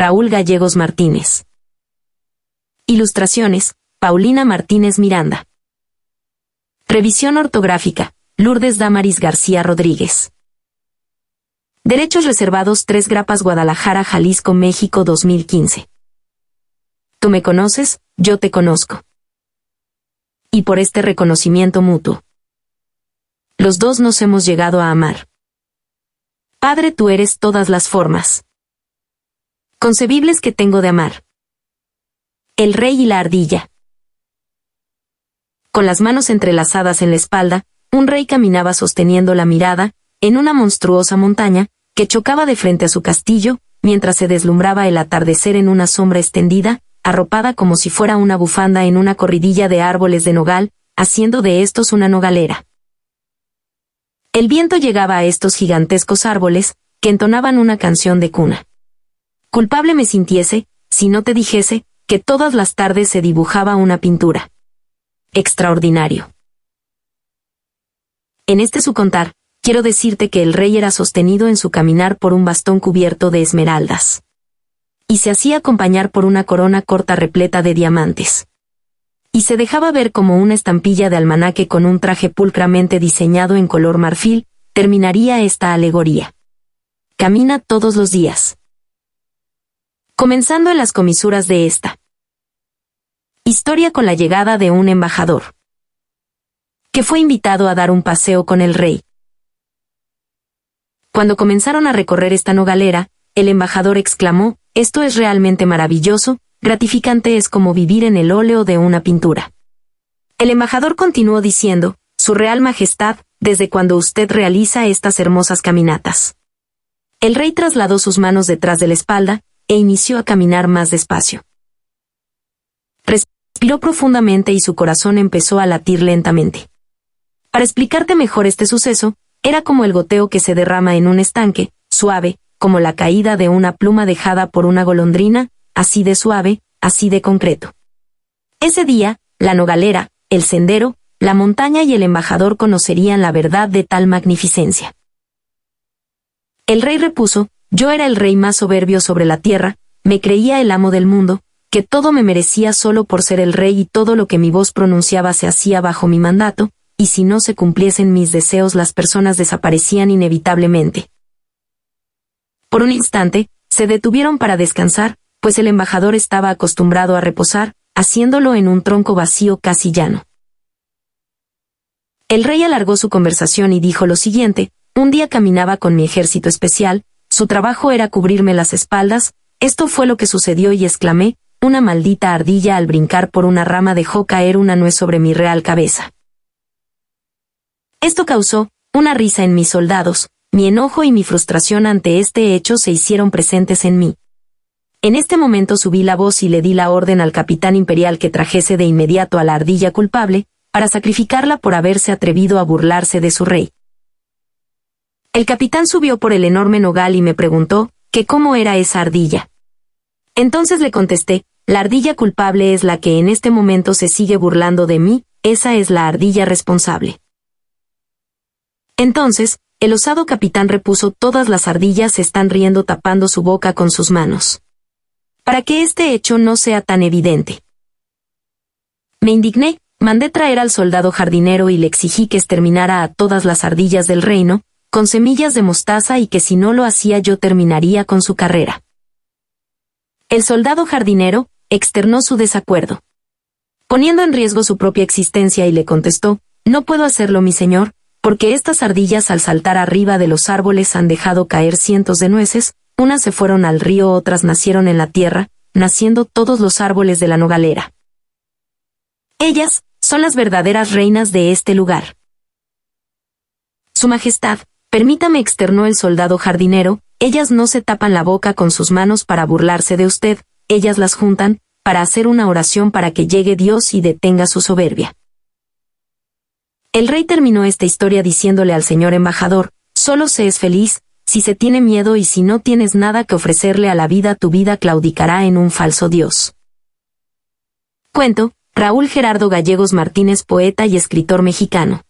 Raúl Gallegos Martínez. Ilustraciones, Paulina Martínez Miranda. Revisión ortográfica, Lourdes Damaris García Rodríguez. Derechos reservados 3 Grapas Guadalajara, Jalisco, México 2015. Tú me conoces, yo te conozco. Y por este reconocimiento mutuo. Los dos nos hemos llegado a amar. Padre, tú eres todas las formas concebibles que tengo de amar. El rey y la ardilla. Con las manos entrelazadas en la espalda, un rey caminaba sosteniendo la mirada, en una monstruosa montaña, que chocaba de frente a su castillo, mientras se deslumbraba el atardecer en una sombra extendida, arropada como si fuera una bufanda en una corridilla de árboles de nogal, haciendo de estos una nogalera. El viento llegaba a estos gigantescos árboles, que entonaban una canción de cuna. Culpable me sintiese, si no te dijese, que todas las tardes se dibujaba una pintura. Extraordinario. En este su contar, quiero decirte que el rey era sostenido en su caminar por un bastón cubierto de esmeraldas. Y se hacía acompañar por una corona corta repleta de diamantes. Y se dejaba ver como una estampilla de almanaque con un traje pulcramente diseñado en color marfil, terminaría esta alegoría. Camina todos los días comenzando en las comisuras de esta. Historia con la llegada de un embajador, que fue invitado a dar un paseo con el rey. Cuando comenzaron a recorrer esta nogalera, el embajador exclamó, esto es realmente maravilloso, gratificante es como vivir en el óleo de una pintura. El embajador continuó diciendo, Su Real Majestad, desde cuando usted realiza estas hermosas caminatas. El rey trasladó sus manos detrás de la espalda, e inició a caminar más despacio. Respiró profundamente y su corazón empezó a latir lentamente. Para explicarte mejor este suceso, era como el goteo que se derrama en un estanque, suave, como la caída de una pluma dejada por una golondrina, así de suave, así de concreto. Ese día, la nogalera, el sendero, la montaña y el embajador conocerían la verdad de tal magnificencia. El rey repuso, yo era el rey más soberbio sobre la tierra, me creía el amo del mundo, que todo me merecía solo por ser el rey y todo lo que mi voz pronunciaba se hacía bajo mi mandato, y si no se cumpliesen mis deseos las personas desaparecían inevitablemente. Por un instante, se detuvieron para descansar, pues el embajador estaba acostumbrado a reposar, haciéndolo en un tronco vacío casi llano. El rey alargó su conversación y dijo lo siguiente, un día caminaba con mi ejército especial, su trabajo era cubrirme las espaldas, esto fue lo que sucedió y exclamé, una maldita ardilla al brincar por una rama dejó caer una nuez sobre mi real cabeza. Esto causó, una risa en mis soldados, mi enojo y mi frustración ante este hecho se hicieron presentes en mí. En este momento subí la voz y le di la orden al capitán imperial que trajese de inmediato a la ardilla culpable, para sacrificarla por haberse atrevido a burlarse de su rey. El capitán subió por el enorme nogal y me preguntó, que cómo era esa ardilla. Entonces le contesté, la ardilla culpable es la que en este momento se sigue burlando de mí, esa es la ardilla responsable. Entonces, el osado capitán repuso todas las ardillas están riendo tapando su boca con sus manos. Para que este hecho no sea tan evidente. Me indigné, mandé traer al soldado jardinero y le exigí que exterminara a todas las ardillas del reino, con semillas de mostaza y que si no lo hacía yo terminaría con su carrera. El soldado jardinero externó su desacuerdo, poniendo en riesgo su propia existencia y le contestó, no puedo hacerlo mi señor, porque estas ardillas al saltar arriba de los árboles han dejado caer cientos de nueces, unas se fueron al río, otras nacieron en la tierra, naciendo todos los árboles de la nogalera. Ellas, son las verdaderas reinas de este lugar. Su Majestad, Permítame, externó el soldado jardinero, ellas no se tapan la boca con sus manos para burlarse de usted, ellas las juntan, para hacer una oración para que llegue Dios y detenga su soberbia. El rey terminó esta historia diciéndole al señor embajador, solo se es feliz, si se tiene miedo y si no tienes nada que ofrecerle a la vida tu vida claudicará en un falso Dios. Cuento, Raúl Gerardo Gallegos Martínez, poeta y escritor mexicano.